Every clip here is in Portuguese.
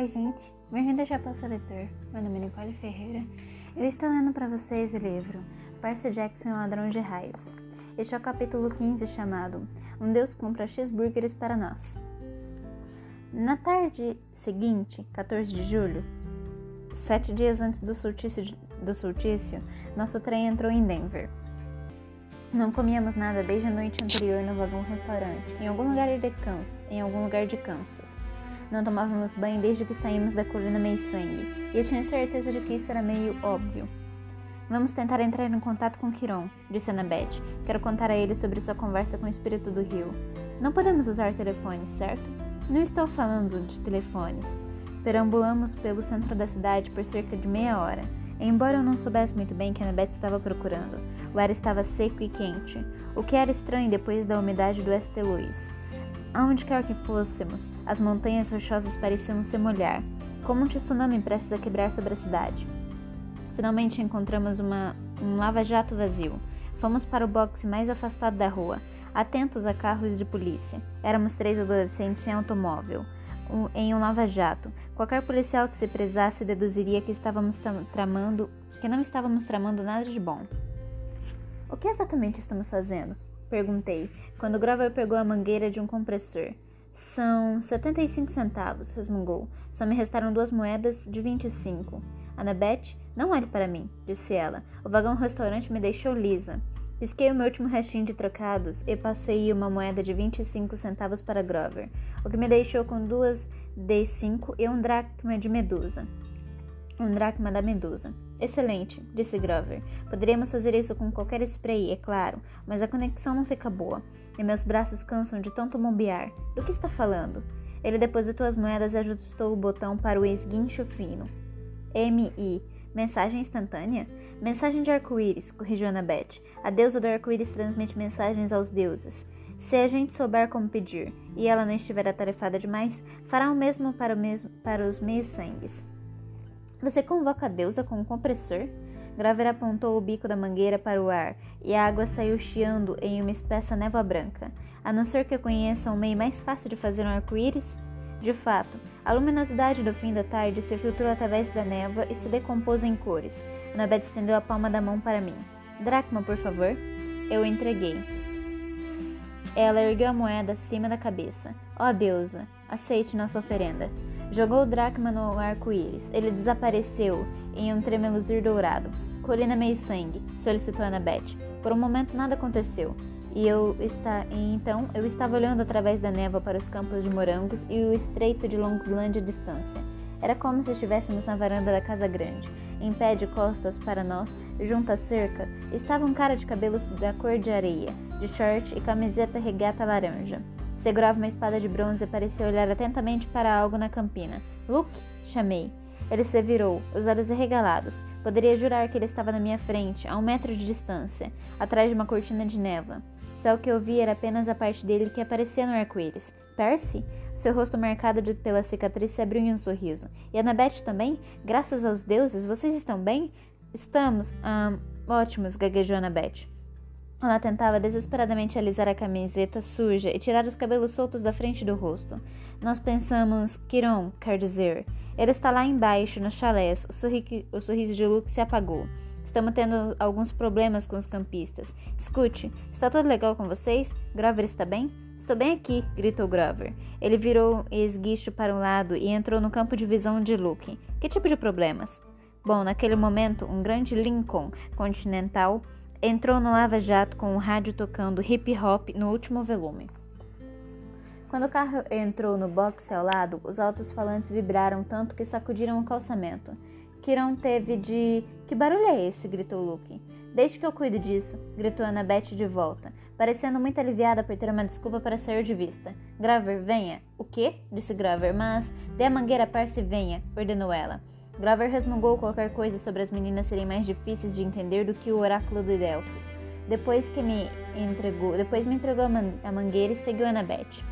Oi, gente. Bem-vindo ao Chapéu Seletor. Meu nome é Nicole Ferreira. Eu estou lendo para vocês o livro Percy Jackson, Ladrão de Raios. Este é o capítulo 15 chamado Um Deus compra cheeseburgers para nós. Na tarde seguinte, 14 de julho, sete dias antes do surtício, do nosso trem entrou em Denver. Não comíamos nada desde a noite anterior no vagão restaurante, em algum lugar de Kansas, em algum lugar de Kansas. Não tomávamos banho desde que saímos da colina meio sangue, e eu tinha certeza de que isso era meio óbvio. Vamos tentar entrar em contato com Kiron, disse Annabeth. Quero contar a ele sobre sua conversa com o espírito do rio. Não podemos usar telefones, certo? Não estou falando de telefones. Perambulamos pelo centro da cidade por cerca de meia hora. Embora eu não soubesse muito bem que Annabeth estava procurando, o ar estava seco e quente, o que era estranho depois da umidade do St. Louis. Aonde quer que fôssemos, as montanhas rochosas pareciam se molhar, como um tsunami prestes a quebrar sobre a cidade. Finalmente encontramos uma, um lava-jato vazio. Fomos para o boxe mais afastado da rua, atentos a carros de polícia. Éramos três adolescentes sem automóvel, um, em um lava-jato. Qualquer policial que se prezasse deduziria que estávamos tramando, que não estávamos tramando nada de bom. O que exatamente estamos fazendo? Perguntei, quando Grover pegou a mangueira de um compressor. São 75 centavos, resmungou. Só me restaram duas moedas de 25. Annabeth, não olhe para mim, disse ela. O vagão restaurante me deixou lisa. Pisquei o meu último restinho de trocados e passei uma moeda de 25 centavos para Grover, o que me deixou com duas D5 e um dracma de medusa. Um dracma da medusa. Excelente, disse Grover. Poderíamos fazer isso com qualquer spray, é claro, mas a conexão não fica boa, e meus braços cansam de tanto bombear. Do que está falando? Ele depositou as moedas e ajustou o botão para o esguincho fino. MI. Mensagem instantânea? Mensagem de arco-íris, corrigiu Annabeth. A deusa do arco-íris transmite mensagens aos deuses. Se a gente souber como pedir, e ela não estiver atarefada demais, fará o mesmo para, o mesmo, para os meios-sangues. Você convoca a deusa com um compressor? Graver apontou o bico da mangueira para o ar e a água saiu chiando em uma espessa névoa branca. A não ser que eu conheça um meio mais fácil de fazer um arco-íris? De fato, a luminosidade do fim da tarde se filtrou através da névoa e se decompôs em cores. Annabeth estendeu a palma da mão para mim. Dracma, por favor. Eu entreguei. Ela ergueu a moeda acima da cabeça. Ó oh, deusa, aceite nossa oferenda. Jogou o dracma no arco-íris. Ele desapareceu em um tremeluzir dourado. Colina meio sangue, solicitou Annabeth. Por um momento nada aconteceu. E eu está, e então eu estava olhando através da névoa para os campos de morangos e o estreito de Longsland à distância. Era como se estivéssemos na varanda da casa grande. Em pé de costas para nós, junto à cerca, estava um cara de cabelos da cor de areia, de short e camiseta regata laranja. Segurava uma espada de bronze e parecia olhar atentamente para algo na campina. Luke? Chamei. Ele se virou, os olhos arregalados. Poderia jurar que ele estava na minha frente, a um metro de distância, atrás de uma cortina de névoa. Só o que eu vi era apenas a parte dele que aparecia no arco-íris. Percy? Seu rosto marcado de, pela cicatriz se abriu em um sorriso. E Annabeth também? Graças aos deuses, vocês estão bem? Estamos. Ah, ótimos, gaguejou Annabeth. Ela tentava desesperadamente alisar a camiseta suja e tirar os cabelos soltos da frente do rosto. Nós pensamos, Kiron, quer dizer. Ele está lá embaixo, no chalés. O, sorri o sorriso de Luke se apagou. Estamos tendo alguns problemas com os campistas. Escute, está tudo legal com vocês? Grover está bem? Estou bem aqui, gritou Grover. Ele virou esguicho para um lado e entrou no campo de visão de Luke. Que tipo de problemas? Bom, naquele momento, um grande Lincoln Continental entrou no lava-jato com o rádio tocando hip hop no último volume. Quando o carro entrou no boxe ao lado, os altos-falantes vibraram tanto que sacudiram o calçamento. Kiron teve de. Que barulho é esse? gritou Luke. Deixe que eu cuido disso, gritou Annabeth de volta, parecendo muito aliviada por ter uma desculpa para sair de vista. Graver, venha. O quê? disse Graver, mas. Dê a mangueira a Percy e venha, ordenou ela. Grover resmungou qualquer coisa sobre as meninas serem mais difíceis de entender do que o oráculo de Delfos. Depois que me entregou, depois me entregou a, man a mangueira e seguiu Annabeth.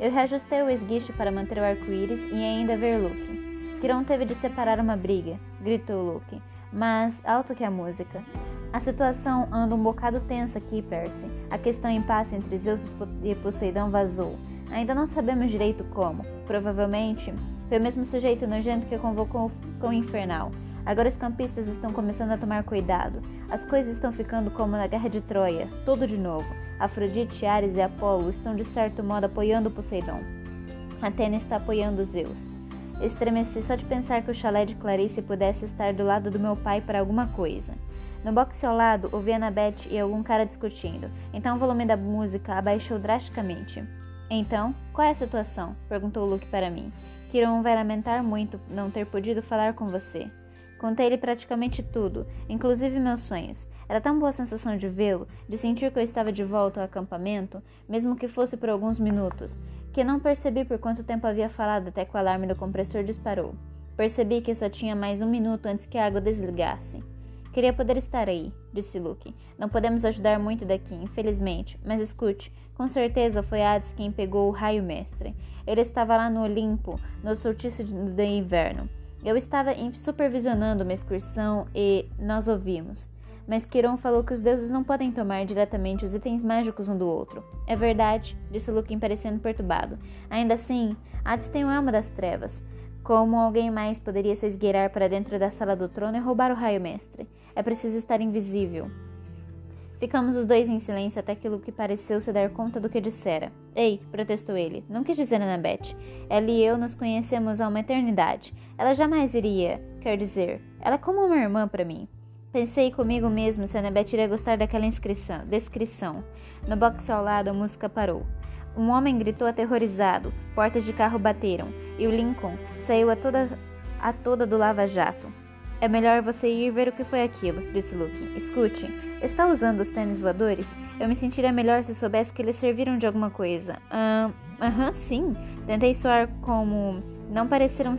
Eu reajustei o esguicho para manter o arco-íris e ainda ver Luke. Kiron teve de separar uma briga, gritou Luke, mas alto que a música. A situação anda um bocado tensa aqui, Percy. A questão em paz entre Zeus e Poseidon vazou. Ainda não sabemos direito como. Provavelmente foi o mesmo sujeito nojento que convocou o cão infernal. Agora os campistas estão começando a tomar cuidado. As coisas estão ficando como na Guerra de Troia, tudo de novo. Afrodite, Ares e Apolo estão de certo modo apoiando Poseidon. Atena está apoiando Zeus. Estremeci só de pensar que o chalé de Clarice pudesse estar do lado do meu pai para alguma coisa. No boxe ao lado, ouvi Annabeth e algum cara discutindo, então o volume da música abaixou drasticamente. Então, qual é a situação? perguntou Luke para mim. Kiron vai lamentar muito não ter podido falar com você. Contei-lhe praticamente tudo, inclusive meus sonhos. Era tão boa a sensação de vê-lo, de sentir que eu estava de volta ao acampamento, mesmo que fosse por alguns minutos, que não percebi por quanto tempo havia falado até que o alarme do compressor disparou. Percebi que só tinha mais um minuto antes que a água desligasse. Queria poder estar aí, disse Luke. Não podemos ajudar muito daqui, infelizmente, mas escute, com certeza foi Hades quem pegou o raio mestre. Ele estava lá no Olimpo, no solstício de inverno. Eu estava supervisionando uma excursão e nós ouvimos. Mas Quiron falou que os deuses não podem tomar diretamente os itens mágicos um do outro. É verdade, disse Luquim parecendo perturbado. Ainda assim, Hades tem o alma das trevas. Como alguém mais poderia se esgueirar para dentro da sala do trono e roubar o raio mestre? É preciso estar invisível. Ficamos os dois em silêncio até que Luke pareceu se dar conta do que dissera. Ei, protestou ele. Não quis dizer Annabeth. Ela e eu nos conhecemos há uma eternidade. Ela jamais iria. Quer dizer, ela é como uma irmã para mim. Pensei comigo mesmo se Annabeth iria gostar daquela inscrição, descrição. No box ao lado, a música parou. Um homem gritou aterrorizado, portas de carro bateram, e o Lincoln saiu a toda, a toda do lava-jato. É melhor você ir ver o que foi aquilo, disse Luke. Escute, está usando os tênis voadores? Eu me sentiria melhor se soubesse que eles serviram de alguma coisa. Aham, uh, sim. Tentei soar como. Não parecer um,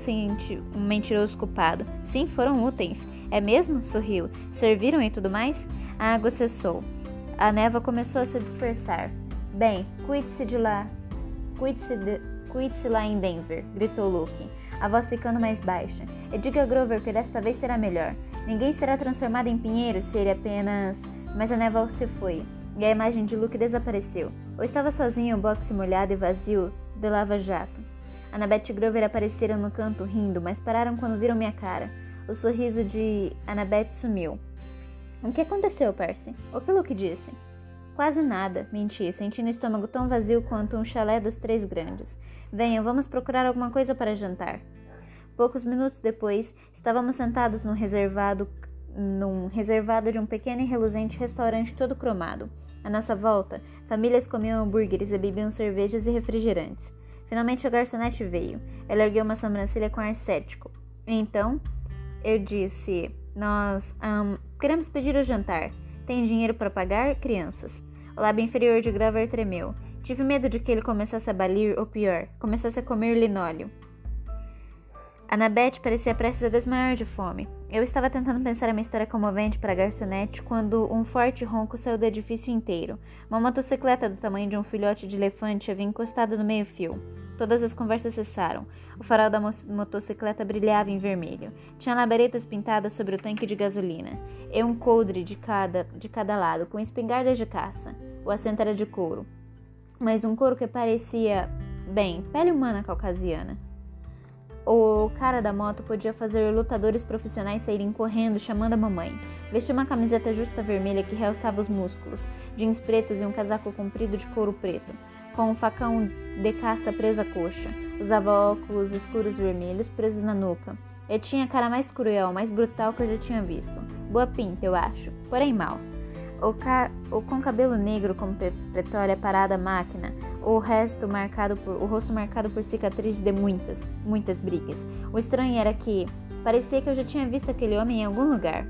um mentiroso culpado. Sim, foram úteis. É mesmo? Sorriu. Serviram e tudo mais? A água cessou. A neva começou a se dispersar. Bem, cuide-se de lá. Cuide-se de... cuide-se lá em Denver, gritou Luke a voz ficando mais baixa. E diga a Grover que desta vez será melhor. Ninguém será transformado em pinheiro se ele apenas. Mas a névoa se foi, e a imagem de Luke desapareceu. Ou estava sozinho o boxe molhado e vazio de lava-jato. Annabeth e Grover apareceram no canto rindo, mas pararam quando viram minha cara. O sorriso de Annabeth sumiu. O que aconteceu, Percy? O que Luke disse? Quase nada, menti, sentindo o estômago tão vazio quanto um chalé dos três grandes. Venham, vamos procurar alguma coisa para jantar. Poucos minutos depois, estávamos sentados num reservado, num reservado de um pequeno e reluzente restaurante todo cromado. À nossa volta, famílias comiam hambúrgueres e bebiam cervejas e refrigerantes. Finalmente a garçonete veio. Ela ergueu uma sobrancelha com ar cético. Então, eu disse: Nós um, queremos pedir o jantar. Tem dinheiro para pagar, crianças? O lábio inferior de Grover tremeu. Tive medo de que ele começasse a balir, ou pior, começasse a comer linóleo. Annabeth parecia prestes a desmaiar de fome. Eu estava tentando pensar uma história comovente para a garçonete quando um forte ronco saiu do edifício inteiro. Uma motocicleta do tamanho de um filhote de elefante havia encostado no meio-fio. Todas as conversas cessaram. O farol da motocicleta brilhava em vermelho. Tinha labaredas pintadas sobre o tanque de gasolina. E um coldre de cada, de cada lado, com espingardas de caça. O assento era de couro mas um couro que parecia, bem, pele humana caucasiana. O cara da moto podia fazer lutadores profissionais saírem correndo chamando a mamãe. Vestia uma camiseta justa vermelha que realçava os músculos, jeans pretos e um casaco comprido de couro preto, com um facão de caça preso à coxa. Usava óculos escuros vermelhos presos na nuca. E tinha a cara mais cruel, mais brutal que eu já tinha visto. Boa pinta, eu acho, porém mal o, ca... com cabelo negro como petróleo parada à máquina, o resto marcado por... o rosto marcado por cicatrizes de muitas, muitas brigas. O estranho era que parecia que eu já tinha visto aquele homem em algum lugar.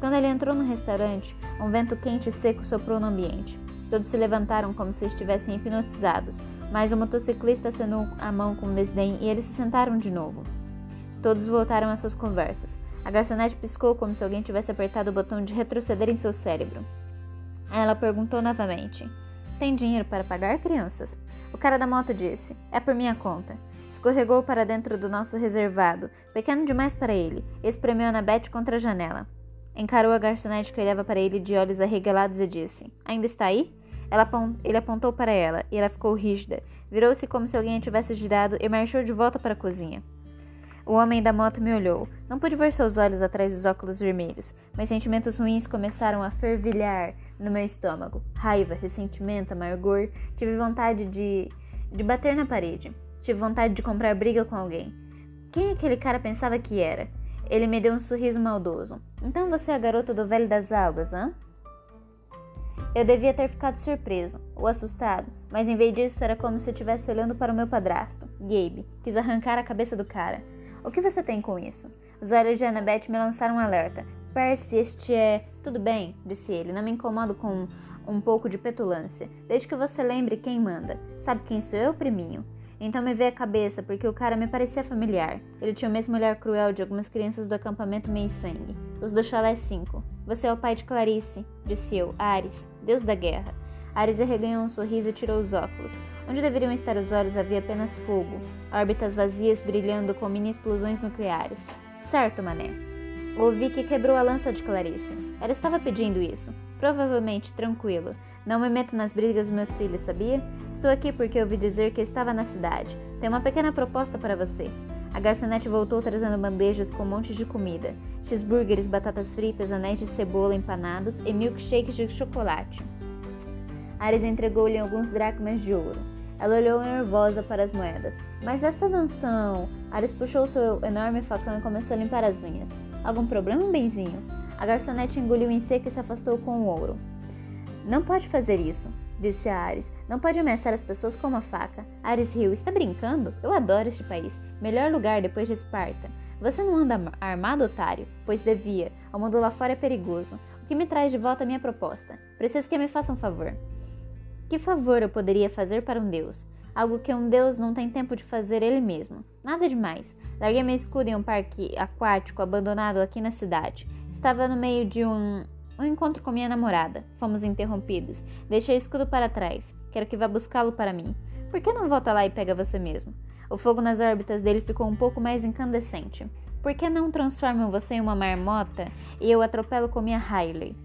Quando ele entrou no restaurante, um vento quente e seco soprou no ambiente. Todos se levantaram como se estivessem hipnotizados, mas o motociclista acenou a mão com desdém e eles se sentaram de novo. Todos voltaram às suas conversas. A garçonete piscou como se alguém tivesse apertado o botão de retroceder em seu cérebro. Ela perguntou novamente: Tem dinheiro para pagar, crianças? O cara da moto disse: É por minha conta. Escorregou para dentro do nosso reservado, pequeno demais para ele, espremeu Annabeth contra a janela. Encarou a garçonete que olhava para ele de olhos arregalados e disse: Ainda está aí? ele apontou para ela e ela ficou rígida. Virou-se como se alguém a tivesse girado e marchou de volta para a cozinha. O homem da moto me olhou. Não pude ver seus olhos atrás dos óculos vermelhos, mas sentimentos ruins começaram a fervilhar no meu estômago. Raiva, ressentimento, amargor. Tive vontade de, de bater na parede. Tive vontade de comprar briga com alguém. Quem aquele cara pensava que era? Ele me deu um sorriso maldoso. Então você é a garota do velho das águas, hã? Eu devia ter ficado surpreso ou assustado, mas em vez disso era como se estivesse olhando para o meu padrasto, Gabe. Quis arrancar a cabeça do cara. O que você tem com isso? Os olhos de Annabeth me lançaram um alerta. Percy, este é. Tudo bem, disse ele. Não me incomodo com um pouco de petulância, desde que você lembre quem manda. Sabe quem sou eu, priminho? Então me veio a cabeça, porque o cara me parecia familiar. Ele tinha o mesmo olhar cruel de algumas crianças do acampamento Meio Sangue, os do Chalé 5. Você é o pai de Clarice, disse eu, Ares, deus da guerra. Ares arreganhou um sorriso e tirou os óculos. Onde deveriam estar os olhos havia apenas fogo, órbitas vazias brilhando com mini explosões nucleares. Certo, mané. Ouvi que quebrou a lança de Clarice. Ela estava pedindo isso. Provavelmente tranquilo. Não me meto nas brigas dos meus filhos, sabia? Estou aqui porque ouvi dizer que estava na cidade. Tenho uma pequena proposta para você. A garçonete voltou trazendo bandejas com um monte de comida: cheeseburgers, batatas fritas, anéis de cebola empanados e milkshakes de chocolate. Ares entregou-lhe alguns dracmas de ouro. Ela olhou nervosa para as moedas. Mas esta são. Ares puxou seu enorme facão e começou a limpar as unhas. Algum problema, benzinho? A garçonete engoliu em seco e se afastou com o ouro. Não pode fazer isso, disse a Ares. Não pode ameaçar as pessoas com uma faca. Ares riu. Está brincando? Eu adoro este país. Melhor lugar depois de Esparta. Você não anda armado, otário? Pois devia. O mundo lá fora é perigoso. O que me traz de volta a minha proposta? Preciso que me faça um favor. Que favor eu poderia fazer para um deus? Algo que um deus não tem tempo de fazer ele mesmo. Nada demais. Larguei meu escudo em um parque aquático abandonado aqui na cidade. Estava no meio de um, um encontro com minha namorada. Fomos interrompidos. Deixei o escudo para trás. Quero que vá buscá-lo para mim. Por que não volta lá e pega você mesmo? O fogo nas órbitas dele ficou um pouco mais incandescente. Por que não transformam você em uma marmota e eu atropelo com minha Riley?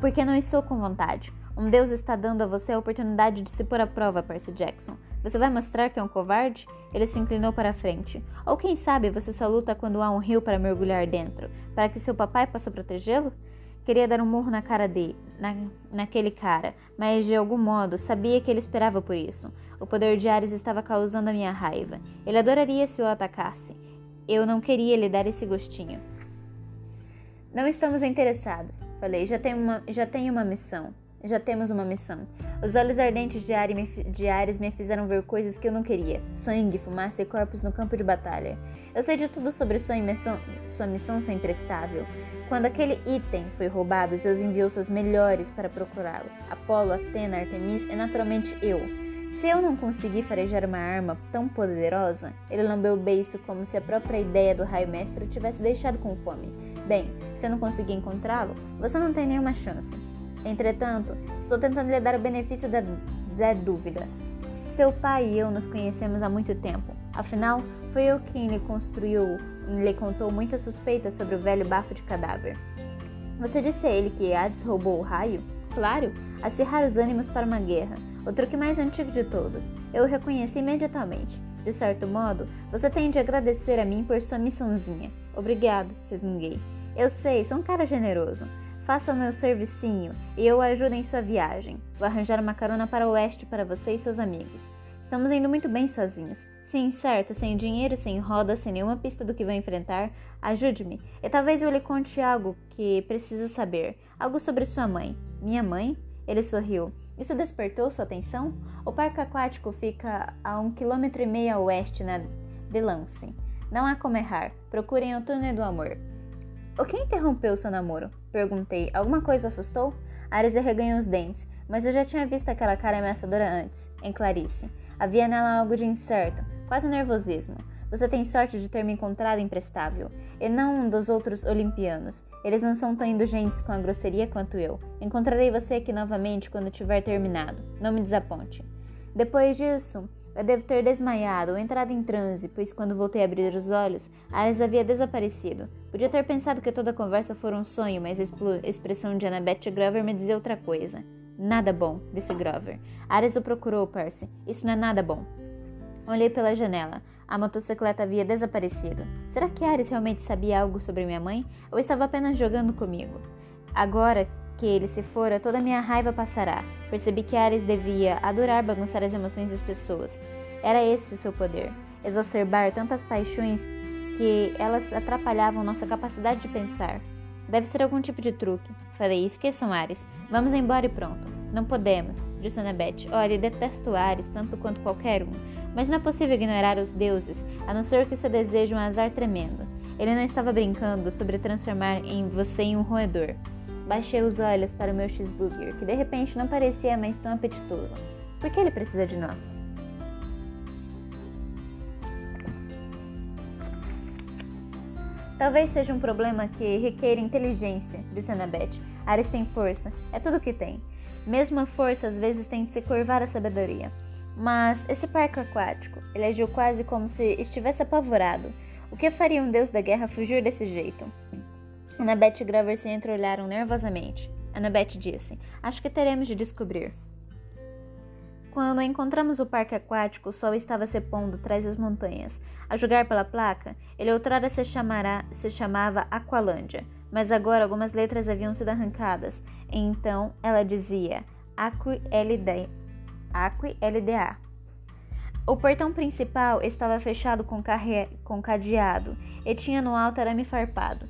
Porque não estou com vontade. Um Deus está dando a você a oportunidade de se pôr à prova, Percy Jackson. Você vai mostrar que é um covarde? Ele se inclinou para a frente. Ou quem sabe você só luta quando há um rio para mergulhar dentro, para que seu papai possa protegê-lo? Queria dar um murro na cara dele, na, naquele cara, mas de algum modo sabia que ele esperava por isso. O poder de Ares estava causando a minha raiva. Ele adoraria se eu atacasse. Eu não queria lhe dar esse gostinho. Não estamos interessados, falei. Já tenho uma, já tenho uma missão. Já temos uma missão. Os olhos ardentes de Ares me fizeram ver coisas que eu não queria: sangue, fumaça e corpos no campo de batalha. Eu sei de tudo sobre sua, imersão, sua missão, seu imprestável. Quando aquele item foi roubado, Zeus enviou seus melhores para procurá-lo: Apolo, Atena, Artemis e naturalmente eu. Se eu não conseguir farejar uma arma tão poderosa, ele lambeu o beiço como se a própria ideia do raio mestre o tivesse deixado com fome. Bem, se eu não conseguir encontrá-lo, você não tem nenhuma chance. Entretanto, estou tentando lhe dar o benefício da, da dúvida. Seu pai e eu nos conhecemos há muito tempo. Afinal, foi eu quem lhe construiu e lhe contou muitas suspeitas sobre o velho bafo de cadáver. Você disse a ele que Hades roubou o raio? Claro, acirrar os ânimos para uma guerra. O truque mais antigo de todos. Eu o reconheci imediatamente. De certo modo, você tem de agradecer a mim por sua missãozinha. Obrigado, resmunguei. Eu sei, sou um cara generoso. Faça o meu servicinho e eu ajudo em sua viagem. Vou arranjar uma carona para o oeste para você e seus amigos. Estamos indo muito bem sozinhos. Sim, certo, sem dinheiro, sem roda, sem nenhuma pista do que vou enfrentar. Ajude-me, e talvez eu lhe conte algo que precisa saber. Algo sobre sua mãe. Minha mãe? Ele sorriu. Isso despertou sua atenção? O parque aquático fica a um quilômetro e meio a oeste na de Lance. Não há como errar. Procurem o túnel do amor. O que interrompeu seu namoro? Perguntei. Alguma coisa assustou? Ares arreganhou os dentes, mas eu já tinha visto aquela cara ameaçadora antes, em Clarice. Havia nela algo de incerto, quase nervosismo. Você tem sorte de ter me encontrado imprestável, e não um dos outros olimpianos. Eles não são tão indulgentes com a grosseria quanto eu. Encontrarei você aqui novamente quando tiver terminado. Não me desaponte. Depois disso, eu devo ter desmaiado ou entrado em transe, pois quando voltei a abrir os olhos, Alice havia desaparecido. Podia ter pensado que toda a conversa fora um sonho, mas a expressão de Annabeth Grover me dizia outra coisa. Nada bom, disse Grover. Ares o procurou, Percy. Isso não é nada bom. Olhei pela janela. A motocicleta havia desaparecido. Será que Ares realmente sabia algo sobre minha mãe? Ou estava apenas jogando comigo? Agora que ele se fora, toda minha raiva passará. Percebi que Ares devia adorar bagunçar as emoções das pessoas. Era esse o seu poder: exacerbar tantas paixões que elas atrapalhavam nossa capacidade de pensar. Deve ser algum tipo de truque. Falei, esqueçam Ares. Vamos embora e pronto. Não podemos, disse Annabeth. Olha, detesto Ares tanto quanto qualquer um. Mas não é possível ignorar os deuses, a não ser que seu desejo um azar tremendo. Ele não estava brincando sobre transformar em você em um roedor. Baixei os olhos para o meu cheeseburger, que de repente não parecia mais tão apetitoso. Por que ele precisa de nós? Talvez seja um problema que requer inteligência, disse Annabeth. Ares tem força, é tudo que tem. Mesmo a força às vezes tem de se curvar à sabedoria. Mas esse parque aquático, ele agiu quase como se estivesse apavorado. O que faria um deus da guerra fugir desse jeito? Annabeth e Grover se entreolharam nervosamente. Annabeth disse: Acho que teremos de descobrir. Quando encontramos o parque aquático, o sol estava se pondo atrás das montanhas. A julgar pela placa, ele outrora se, chamará, se chamava Aqualândia, mas agora algumas letras haviam sido arrancadas. Então ela dizia Aqui LDA. Aqui LDA. O portão principal estava fechado com, com cadeado e tinha no alto arame farpado.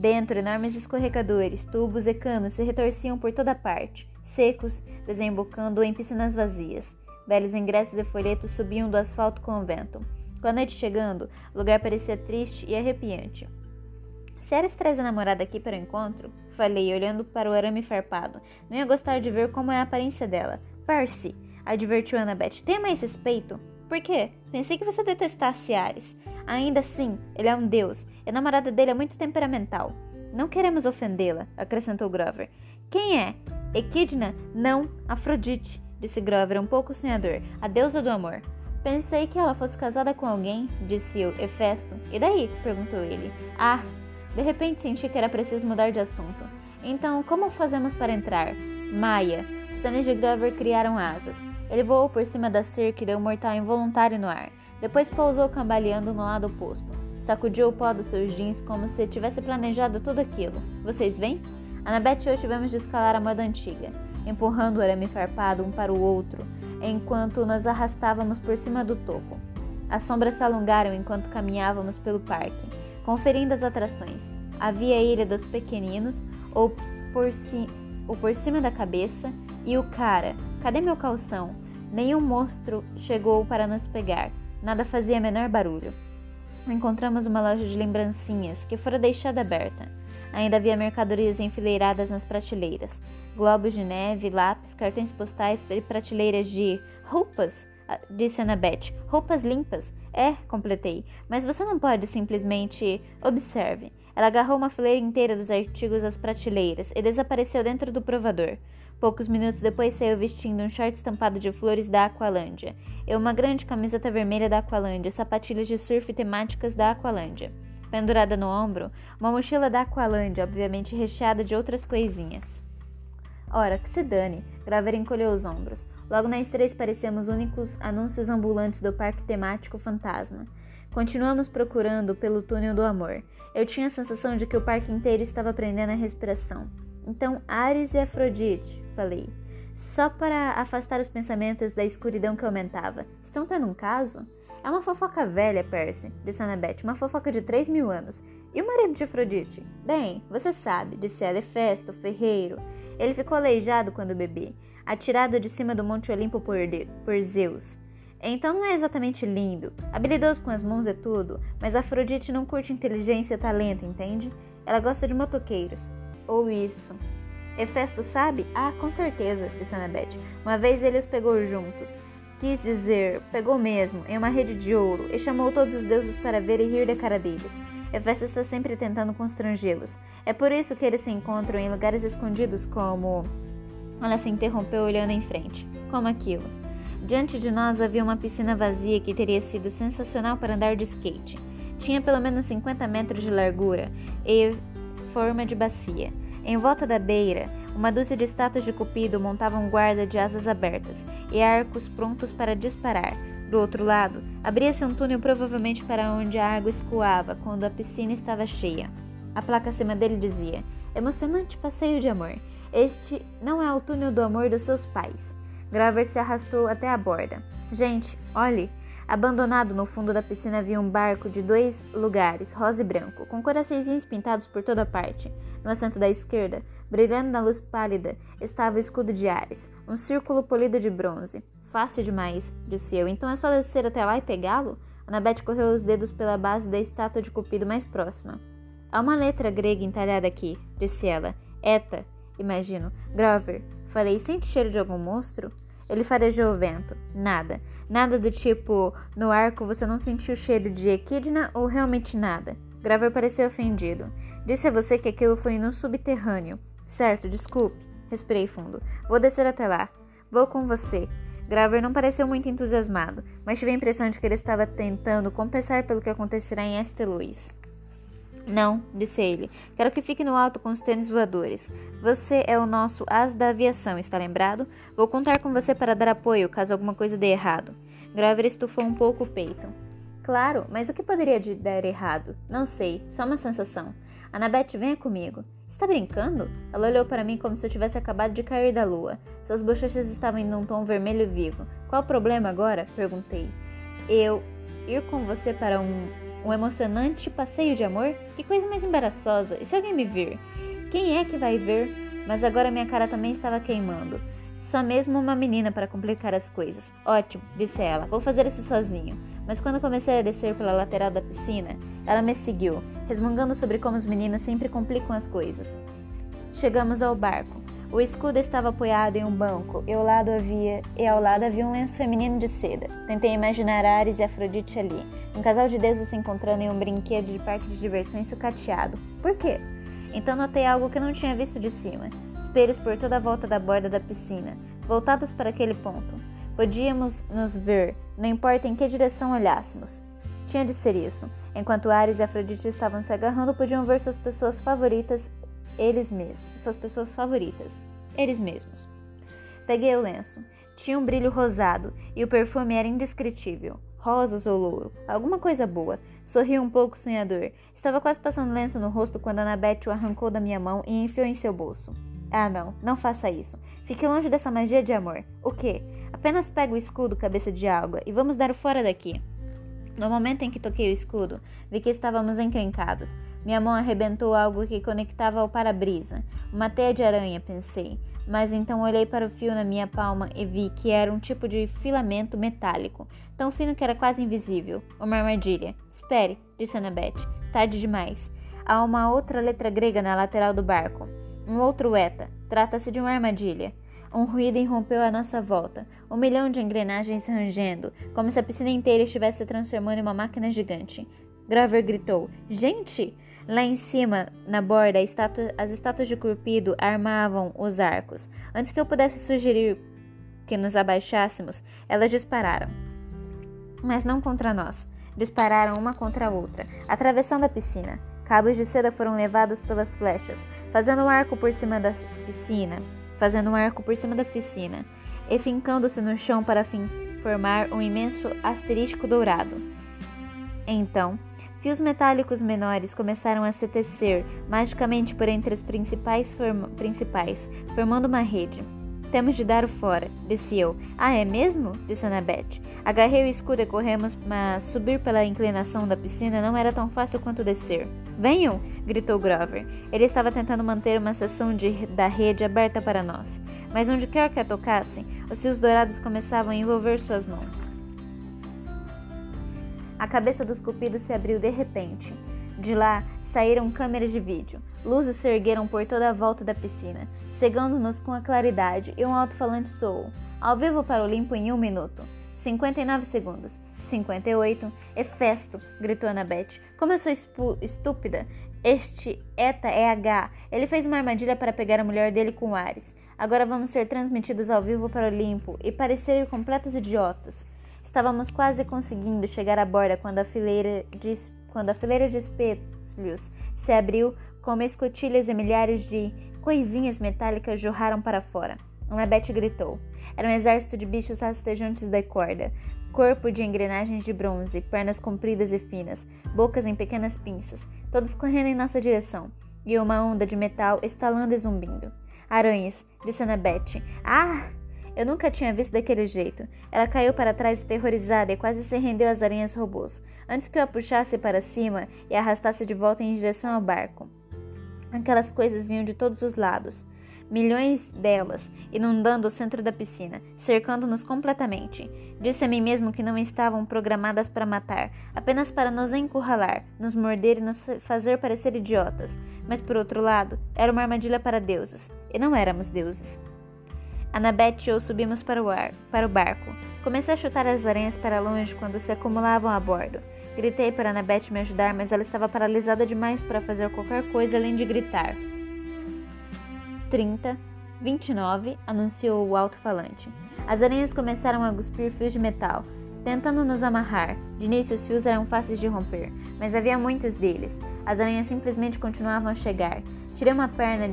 Dentro, enormes escorregadores, tubos e canos se retorciam por toda parte secos, desembocando em piscinas vazias. Velhos ingressos e folhetos subiam do asfalto com o vento. Com a noite chegando, o lugar parecia triste e arrepiante. Se Ares traz a namorada aqui para o encontro, falei, olhando para o arame farpado, não ia gostar de ver como é a aparência dela. Percy, advertiu Annabeth, tenha mais respeito. Por quê? Pensei que você detestasse Ares. Ainda assim, ele é um deus, e a namorada dele é muito temperamental. Não queremos ofendê-la, acrescentou Grover. Quem é? Equidna? Não, Afrodite, disse Grover, um pouco sonhador, a deusa do amor. Pensei que ela fosse casada com alguém, disse eu, Hefesto. E daí? perguntou ele. Ah, de repente senti que era preciso mudar de assunto. Então, como fazemos para entrar? Maia. Stannis e Grover criaram asas. Ele voou por cima da cerca e deu um mortal involuntário no ar. Depois pousou cambaleando no lado oposto. Sacudiu o pó dos seus jeans como se tivesse planejado tudo aquilo. Vocês vêm? Annabeth e eu tivemos de escalar a moda antiga, empurrando o arame farpado um para o outro, enquanto nos arrastávamos por cima do topo. As sombras se alongaram enquanto caminhávamos pelo parque, conferindo as atrações. Havia a Ilha dos Pequeninos, ou por, ou por cima da cabeça, e o cara, cadê meu calção? Nenhum monstro chegou para nos pegar, nada fazia menor barulho. Encontramos uma loja de lembrancinhas que fora deixada aberta. Ainda havia mercadorias enfileiradas nas prateleiras: globos de neve, lápis, cartões postais e prateleiras de roupas, ah, disse Annabeth. Roupas limpas. É, completei. Mas você não pode simplesmente. Observe. Ela agarrou uma fileira inteira dos artigos às prateleiras e desapareceu dentro do provador. Poucos minutos depois saiu vestindo um short estampado de flores da Aqualândia e uma grande camiseta vermelha da Aqualândia, sapatilhas de surf temáticas da Aqualândia. Pendurada no ombro, uma mochila da Aqualândia, obviamente recheada de outras coisinhas. Ora, que se dane, Graver encolheu os ombros. Logo nós três parecemos únicos anúncios ambulantes do parque temático fantasma. Continuamos procurando pelo túnel do amor. Eu tinha a sensação de que o parque inteiro estava prendendo a respiração. Então, Ares e Afrodite, falei, só para afastar os pensamentos da escuridão que aumentava. Estão tendo um caso? É uma fofoca velha, Percy, disse Annabeth, uma fofoca de três mil anos. E o marido de Afrodite? Bem, você sabe, disse ela, Hefesto, ferreiro. Ele ficou aleijado quando bebê, atirado de cima do Monte Olimpo por, de, por Zeus. Então não é exatamente lindo, habilidoso com as mãos e tudo, mas Afrodite não curte inteligência e talento, entende? Ela gosta de motoqueiros. Ou isso. Hefesto sabe? Ah, com certeza, disse Annabeth. Uma vez ele os pegou juntos. Quis dizer, pegou mesmo, em uma rede de ouro, e chamou todos os deuses para ver e rir da cara deles. Hefesto está sempre tentando constrangê-los. É por isso que eles se encontram em lugares escondidos como. Ela se interrompeu olhando em frente. Como aquilo. Diante de nós havia uma piscina vazia que teria sido sensacional para andar de skate. Tinha pelo menos 50 metros de largura e forma de bacia. Em volta da beira, Uma dúzia de estátuas de Cupido montavam guarda de asas abertas e arcos prontos para disparar. Do outro lado, abria-se um túnel provavelmente para onde a água escoava quando a piscina estava cheia. A placa acima dele dizia: Emocionante passeio de amor. Este não é o túnel do amor dos seus pais. Graver se arrastou até a borda. Gente, olhe! Abandonado no fundo da piscina havia um barco de dois lugares, rosa e branco, com coraçõezinhos pintados por toda parte. No assento da esquerda, brilhando na luz pálida, estava o escudo de Ares, um círculo polido de bronze. Fácil demais, disse eu. Então é só descer até lá e pegá-lo? Annabeth correu os dedos pela base da estátua de Cupido mais próxima. Há uma letra grega entalhada aqui, disse ela. Eta, imagino. Grover. Falei, sente cheiro de algum monstro? Ele farejou o vento. Nada. Nada do tipo, no arco você não sentiu cheiro de equidna ou realmente nada. Graver pareceu ofendido. Disse a você que aquilo foi no subterrâneo. Certo, desculpe. Respirei fundo. Vou descer até lá. Vou com você. Graver não pareceu muito entusiasmado, mas tive a impressão de que ele estava tentando compensar pelo que acontecerá em Este Luiz. Não, disse ele. Quero que fique no alto com os tênis voadores. Você é o nosso as da aviação, está lembrado? Vou contar com você para dar apoio caso alguma coisa dê errado. Graver estufou um pouco o peito. Claro, mas o que poderia dar errado? Não sei, só uma sensação. Annabeth, venha comigo. Está brincando? Ela olhou para mim como se eu tivesse acabado de cair da lua. Suas bochechas estavam em um tom vermelho vivo. Qual o problema agora? Perguntei. Eu ir com você para um um emocionante passeio de amor? Que coisa mais embaraçosa! E se alguém me vir? Quem é que vai ver? Mas agora minha cara também estava queimando. Só mesmo uma menina para complicar as coisas. Ótimo, disse ela. Vou fazer isso sozinho. Mas quando comecei a descer pela lateral da piscina, ela me seguiu, resmungando sobre como os meninos sempre complicam as coisas. Chegamos ao barco. O escudo estava apoiado em um banco e ao lado havia, e ao lado havia um lenço feminino de seda. Tentei imaginar Ares e Afrodite ali, um casal de deuses se encontrando em um brinquedo de parque de diversões sucateado. Por quê? Então notei algo que não tinha visto de cima: espelhos por toda a volta da borda da piscina, voltados para aquele ponto. Podíamos nos ver, não importa em que direção olhássemos. Tinha de ser isso. Enquanto Ares e Afrodite estavam se agarrando, podiam ver suas pessoas favoritas eles mesmos, suas pessoas favoritas, eles mesmos. Peguei o lenço. Tinha um brilho rosado e o perfume era indescritível. Rosas ou louro, alguma coisa boa. Sorri um pouco sonhador. Estava quase passando lenço no rosto quando Annabeth o arrancou da minha mão e enfiou em seu bolso. Ah, não, não faça isso. Fique longe dessa magia de amor. O quê? Apenas pega o escudo, cabeça de água, e vamos dar o fora daqui. No momento em que toquei o escudo, vi que estávamos encrencados. Minha mão arrebentou algo que conectava ao para-brisa. Uma teia de aranha, pensei. Mas então olhei para o fio na minha palma e vi que era um tipo de filamento metálico, tão fino que era quase invisível. Uma armadilha. Espere, disse Annabeth. Tarde demais. Há uma outra letra grega na lateral do barco. Um outro eta. Trata-se de uma armadilha. Um ruído irrompeu à nossa volta, um milhão de engrenagens rangendo, como se a piscina inteira estivesse se transformando em uma máquina gigante. Graver gritou: Gente! Lá em cima, na borda, as estátuas de Cupido armavam os arcos. Antes que eu pudesse sugerir que nos abaixássemos, elas dispararam. Mas não contra nós. Dispararam uma contra a outra, atravessando a piscina. Cabos de seda foram levados pelas flechas, fazendo um arco por cima da piscina fazendo um arco por cima da piscina e fincando-se no chão para formar um imenso asterístico dourado. Então, fios metálicos menores começaram a se tecer magicamente por entre os principais, form principais formando uma rede. Temos de dar o fora, disse eu. Ah, é mesmo? disse Annabeth. Agarrei o escudo e corremos, mas subir pela inclinação da piscina não era tão fácil quanto descer. Venham! gritou Grover. Ele estava tentando manter uma seção de, da rede aberta para nós. Mas onde quer que a tocassem, os fios dourados começavam a envolver suas mãos. A cabeça dos cupidos se abriu de repente. De lá saíram câmeras de vídeo. Luzes se ergueram por toda a volta da piscina, cegando-nos com a claridade, e um alto-falante soou. Ao vivo para o limpo em um minuto. 59 segundos. 58. Efesto, gritou Annabeth. Como eu sou estúpida. Este ETA é H. Ele fez uma armadilha para pegar a mulher dele com Ares. Agora vamos ser transmitidos ao vivo para o limpo e parecer completos idiotas. Estávamos quase conseguindo chegar à borda quando a fileira de, quando a fileira de espelhos se abriu como escotilhas e milhares de Coisinhas metálicas jorraram para fora. Annabeth gritou. Era um exército de bichos rastejantes da corda, corpo de engrenagens de bronze, pernas compridas e finas, bocas em pequenas pinças, todos correndo em nossa direção, e uma onda de metal estalando e zumbindo. Aranhas, disse Annabeth. Ah! Eu nunca tinha visto daquele jeito. Ela caiu para trás aterrorizada e quase se rendeu às aranhas robôs, antes que eu a puxasse para cima e arrastasse de volta em direção ao barco. Aquelas coisas vinham de todos os lados milhões delas, inundando o centro da piscina, cercando-nos completamente. Disse a mim mesmo que não estavam programadas para matar, apenas para nos encurralar, nos morder e nos fazer parecer idiotas. Mas por outro lado, era uma armadilha para deuses, e não éramos deuses. Annabeth e eu subimos para o, ar, para o barco. Comecei a chutar as aranhas para longe quando se acumulavam a bordo. Gritei para Annabeth me ajudar, mas ela estava paralisada demais para fazer qualquer coisa além de gritar. 30, 29, anunciou o alto-falante. As aranhas começaram a cuspir fios de metal, tentando nos amarrar. De início, os fios eram fáceis de romper, mas havia muitos deles. As aranhas simplesmente continuavam a chegar. Tirei uma perna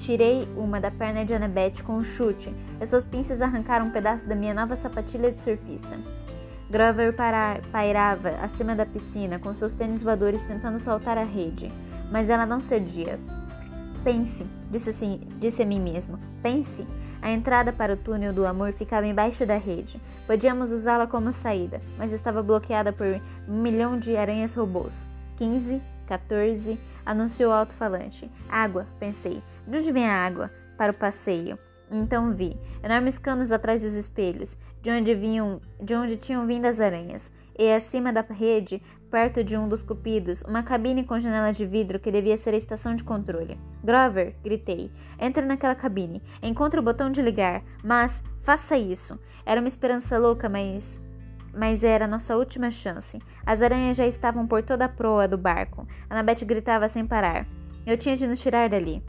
Tirei uma da perna de Annabeth com um chute e suas pinças arrancaram um pedaço da minha nova sapatilha de surfista. Grover pairava acima da piscina com seus tênis voadores tentando saltar a rede, mas ela não cedia. Pense, disse, assim, disse a mim mesmo. Pense. A entrada para o túnel do amor ficava embaixo da rede. Podíamos usá-la como saída, mas estava bloqueada por um milhão de aranhas robôs. 15, 14, anunciou o alto-falante. Água, pensei. De onde vem a água? Para o passeio. Então vi enormes canos atrás dos espelhos, de onde vinham, de onde tinham vindo as aranhas, e acima da rede perto de um dos cupidos, uma cabine com janela de vidro que devia ser a estação de controle. Grover, gritei, entre naquela cabine, encontre o botão de ligar, mas faça isso. Era uma esperança louca, mas. Mas era nossa última chance. As aranhas já estavam por toda a proa do barco. Annabeth gritava sem parar. Eu tinha de nos tirar dali.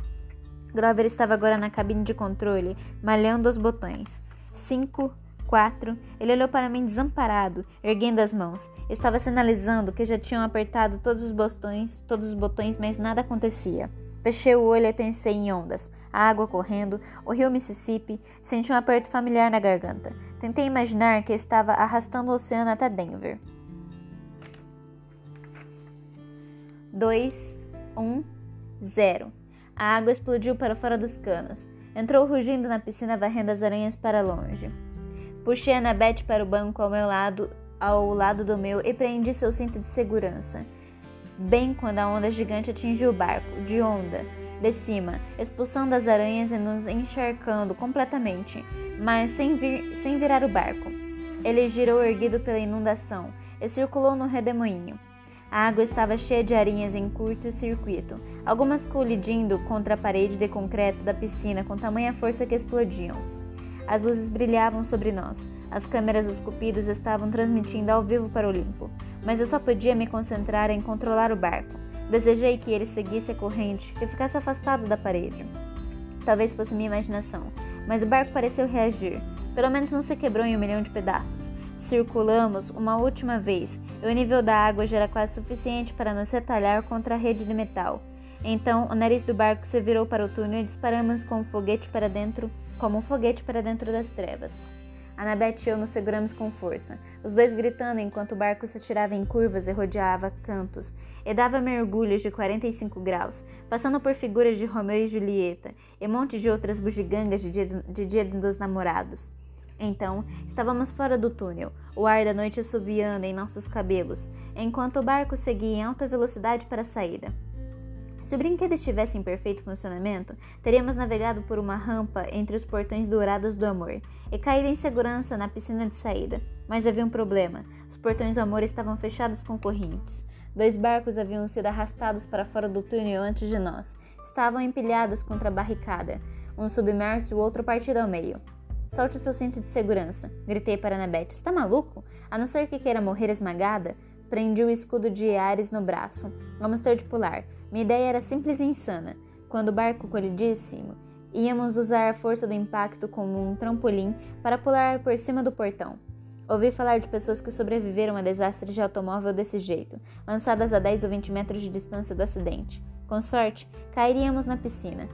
Grover estava agora na cabine de controle, malhando os botões. Cinco, quatro. Ele olhou para mim desamparado, erguendo as mãos. Estava sinalizando que já tinham apertado todos os botões, todos os botões, mas nada acontecia. Fechei o olho e pensei em ondas, a água correndo, o rio Mississippi, senti um aperto familiar na garganta. Tentei imaginar que estava arrastando o oceano até Denver. 2, 1, 0. A água explodiu para fora dos canos. Entrou rugindo na piscina, varrendo as aranhas para longe. Puxei Annabeth para o banco ao meu lado, ao lado do meu e prendi seu cinto de segurança. Bem quando a onda gigante atingiu o barco, de onda, de cima, expulsando as aranhas e nos encharcando completamente, mas sem, vir, sem virar o barco. Ele girou erguido pela inundação e circulou no redemoinho. A água estava cheia de arinhas em curto circuito, algumas colidindo contra a parede de concreto da piscina com tamanha força que explodiam. As luzes brilhavam sobre nós. As câmeras dos cupidos estavam transmitindo ao vivo para o Olimpo, mas eu só podia me concentrar em controlar o barco. Desejei que ele seguisse a corrente, que ficasse afastado da parede. Talvez fosse minha imaginação, mas o barco pareceu reagir. Pelo menos não se quebrou em um milhão de pedaços. Circulamos uma última vez e o nível da água já era quase suficiente para nos retalhar contra a rede de metal. Então, o nariz do barco se virou para o túnel e disparamos com o foguete para dentro como um foguete para dentro das trevas. Annabeth e eu nos seguramos com força, os dois gritando enquanto o barco se atirava em curvas e rodeava cantos, e dava mergulhos de 45 graus, passando por figuras de Romeu e Julieta e montes de outras bugigangas de dia, de dia dos namorados. Então, estávamos fora do túnel, o ar da noite assobiando em nossos cabelos, enquanto o barco seguia em alta velocidade para a saída. Se o brinquedo estivesse em perfeito funcionamento, teríamos navegado por uma rampa entre os portões dourados do amor e caído em segurança na piscina de saída. Mas havia um problema: os portões do amor estavam fechados com correntes. Dois barcos haviam sido arrastados para fora do túnel antes de nós. Estavam empilhados contra a barricada, um submerso e o outro partido ao meio. Solte o seu cinto de segurança, gritei para Annabeth. Está maluco? A não ser que queira morrer esmagada? Prendi o escudo de Ares no braço. Vamos ter de pular. Minha ideia era simples e insana. Quando o barco colidisse, íamos usar a força do impacto como um trampolim para pular por cima do portão. Ouvi falar de pessoas que sobreviveram a desastres de automóvel desse jeito, lançadas a 10 ou 20 metros de distância do acidente. Com sorte, cairíamos na piscina.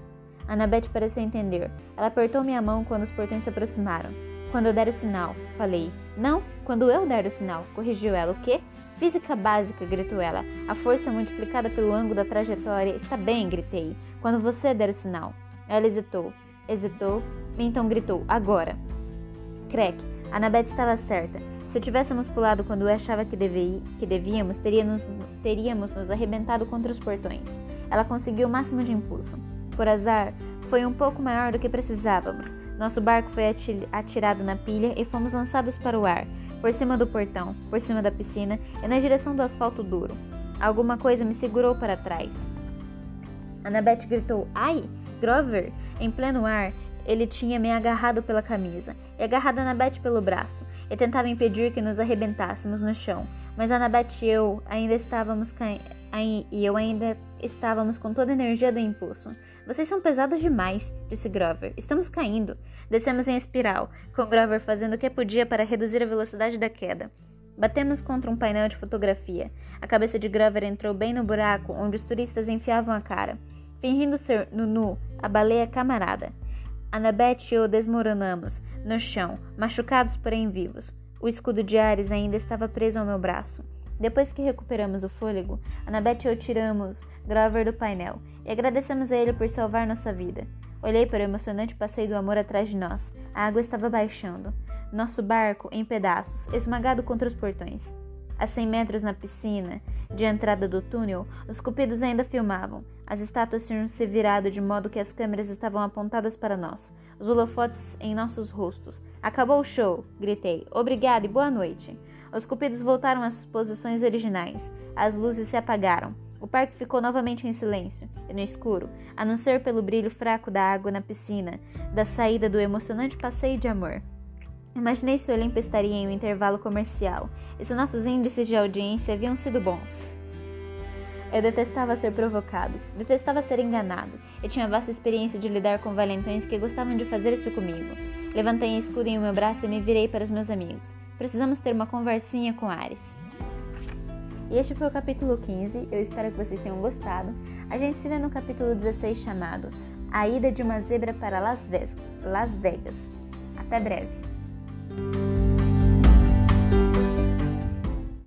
Annabeth pareceu entender. Ela apertou minha mão quando os portões se aproximaram. Quando eu der o sinal, falei. Não, quando eu der o sinal, corrigiu ela. O quê? Física básica, gritou ela. A força multiplicada pelo ângulo da trajetória. Está bem, gritei. Quando você der o sinal. Ela hesitou, hesitou, então gritou. Agora. Crack. Annabeth estava certa. Se tivéssemos pulado quando eu achava que, devia, que devíamos, teríamos, teríamos nos arrebentado contra os portões. Ela conseguiu o máximo de impulso. Por azar, foi um pouco maior do que precisávamos. Nosso barco foi atirado na pilha e fomos lançados para o ar, por cima do portão, por cima da piscina e na direção do asfalto duro. Alguma coisa me segurou para trás. Annabeth gritou: Ai! Grover! Em pleno ar, ele tinha me agarrado pela camisa e agarrado Annabeth pelo braço e tentava impedir que nos arrebentássemos no chão. Mas Annabeth e eu ainda estávamos e eu ainda estávamos com toda a energia do impulso. Vocês são pesados demais, disse Grover. Estamos caindo. Descemos em espiral, com Grover fazendo o que podia para reduzir a velocidade da queda. Batemos contra um painel de fotografia. A cabeça de Grover entrou bem no buraco onde os turistas enfiavam a cara. Fingindo ser Nunu, a baleia camarada. Annabeth e eu desmoronamos, no chão, machucados porém vivos. O escudo de Ares ainda estava preso ao meu braço. Depois que recuperamos o fôlego, Annabeth e eu tiramos Grover do painel e agradecemos a ele por salvar nossa vida. Olhei para o emocionante passeio do amor atrás de nós. A água estava baixando. Nosso barco em pedaços, esmagado contra os portões. A 100 metros na piscina de entrada do túnel, os cupidos ainda filmavam. As estátuas tinham se virado de modo que as câmeras estavam apontadas para nós, os holofotes em nossos rostos. Acabou o show! gritei. Obrigado e boa noite. Os cupidos voltaram às posições originais. As luzes se apagaram. O parque ficou novamente em silêncio e no escuro, a não ser pelo brilho fraco da água na piscina, da saída do emocionante passeio de amor. Imaginei se o Olimpo estaria em um intervalo comercial e se nossos índices de audiência haviam sido bons. Eu detestava ser provocado, detestava ser enganado e tinha vasta experiência de lidar com valentões que gostavam de fazer isso comigo. Levantei a escudo em meu braço e me virei para os meus amigos. Precisamos ter uma conversinha com Ares. E este foi o capítulo 15. Eu espero que vocês tenham gostado. A gente se vê no capítulo 16 chamado A Ida de uma Zebra para Las Vegas. Até breve!